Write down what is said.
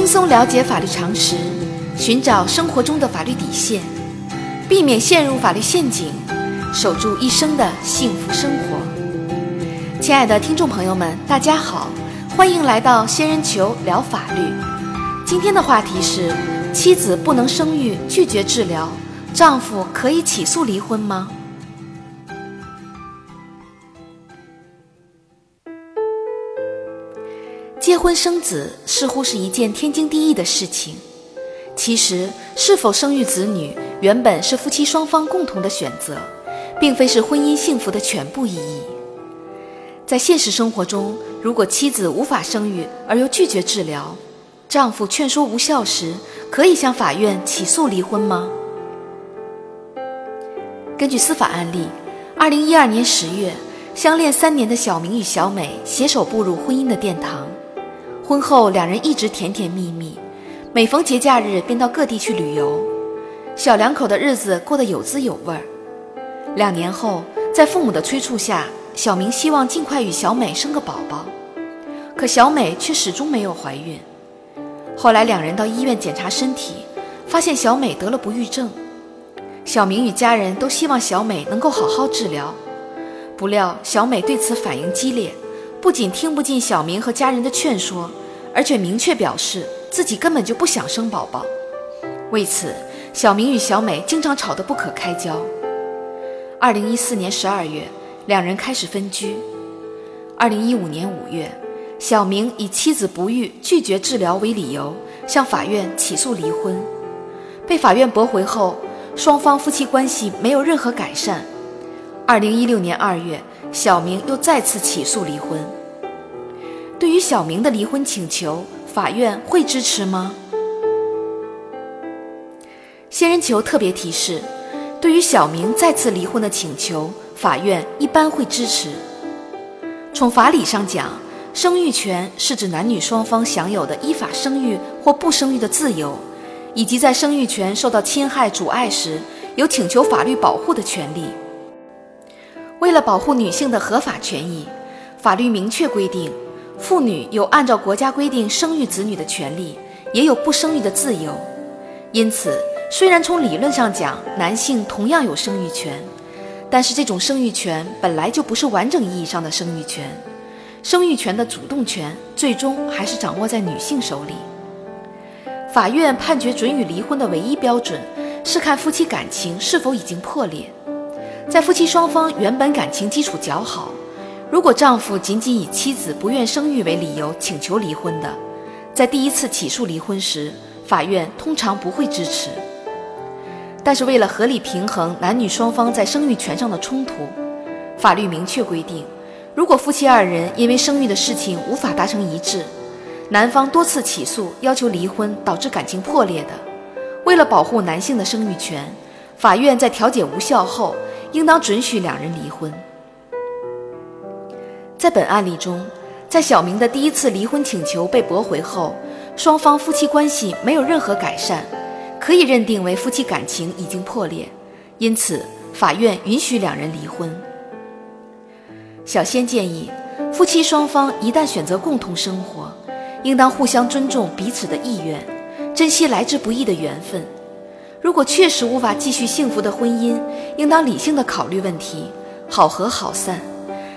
轻松了解法律常识，寻找生活中的法律底线，避免陷入法律陷阱，守住一生的幸福生活。亲爱的听众朋友们，大家好，欢迎来到仙人球聊法律。今天的话题是：妻子不能生育，拒绝治疗，丈夫可以起诉离婚吗？结婚生子似乎是一件天经地义的事情，其实是否生育子女原本是夫妻双方共同的选择，并非是婚姻幸福的全部意义。在现实生活中，如果妻子无法生育而又拒绝治疗，丈夫劝说无效时，可以向法院起诉离婚吗？根据司法案例，二零一二年十月，相恋三年的小明与小美携手步入婚姻的殿堂。婚后，两人一直甜甜蜜蜜，每逢节假日便到各地去旅游，小两口的日子过得有滋有味儿。两年后，在父母的催促下，小明希望尽快与小美生个宝宝，可小美却始终没有怀孕。后来，两人到医院检查身体，发现小美得了不育症。小明与家人都希望小美能够好好治疗，不料小美对此反应激烈，不仅听不进小明和家人的劝说。而且明确表示自己根本就不想生宝宝，为此，小明与小美经常吵得不可开交。二零一四年十二月，两人开始分居。二零一五年五月，小明以妻子不育、拒绝治疗为理由，向法院起诉离婚，被法院驳回后，双方夫妻关系没有任何改善。二零一六年二月，小明又再次起诉离婚。对于小明的离婚请求，法院会支持吗？仙人球特别提示：对于小明再次离婚的请求，法院一般会支持。从法理上讲，生育权是指男女双方享有的依法生育或不生育的自由，以及在生育权受到侵害、阻碍时，有请求法律保护的权利。为了保护女性的合法权益，法律明确规定。妇女有按照国家规定生育子女的权利，也有不生育的自由。因此，虽然从理论上讲，男性同样有生育权，但是这种生育权本来就不是完整意义上的生育权。生育权的主动权最终还是掌握在女性手里。法院判决准予离婚的唯一标准是看夫妻感情是否已经破裂。在夫妻双方原本感情基础较好。如果丈夫仅仅以妻子不愿生育为理由请求离婚的，在第一次起诉离婚时，法院通常不会支持。但是为了合理平衡男女双方在生育权上的冲突，法律明确规定，如果夫妻二人因为生育的事情无法达成一致，男方多次起诉要求离婚导致感情破裂的，为了保护男性的生育权，法院在调解无效后，应当准许两人离婚。在本案例中，在小明的第一次离婚请求被驳回后，双方夫妻关系没有任何改善，可以认定为夫妻感情已经破裂，因此法院允许两人离婚。小仙建议，夫妻双方一旦选择共同生活，应当互相尊重彼此的意愿，珍惜来之不易的缘分。如果确实无法继续幸福的婚姻，应当理性的考虑问题，好合好散。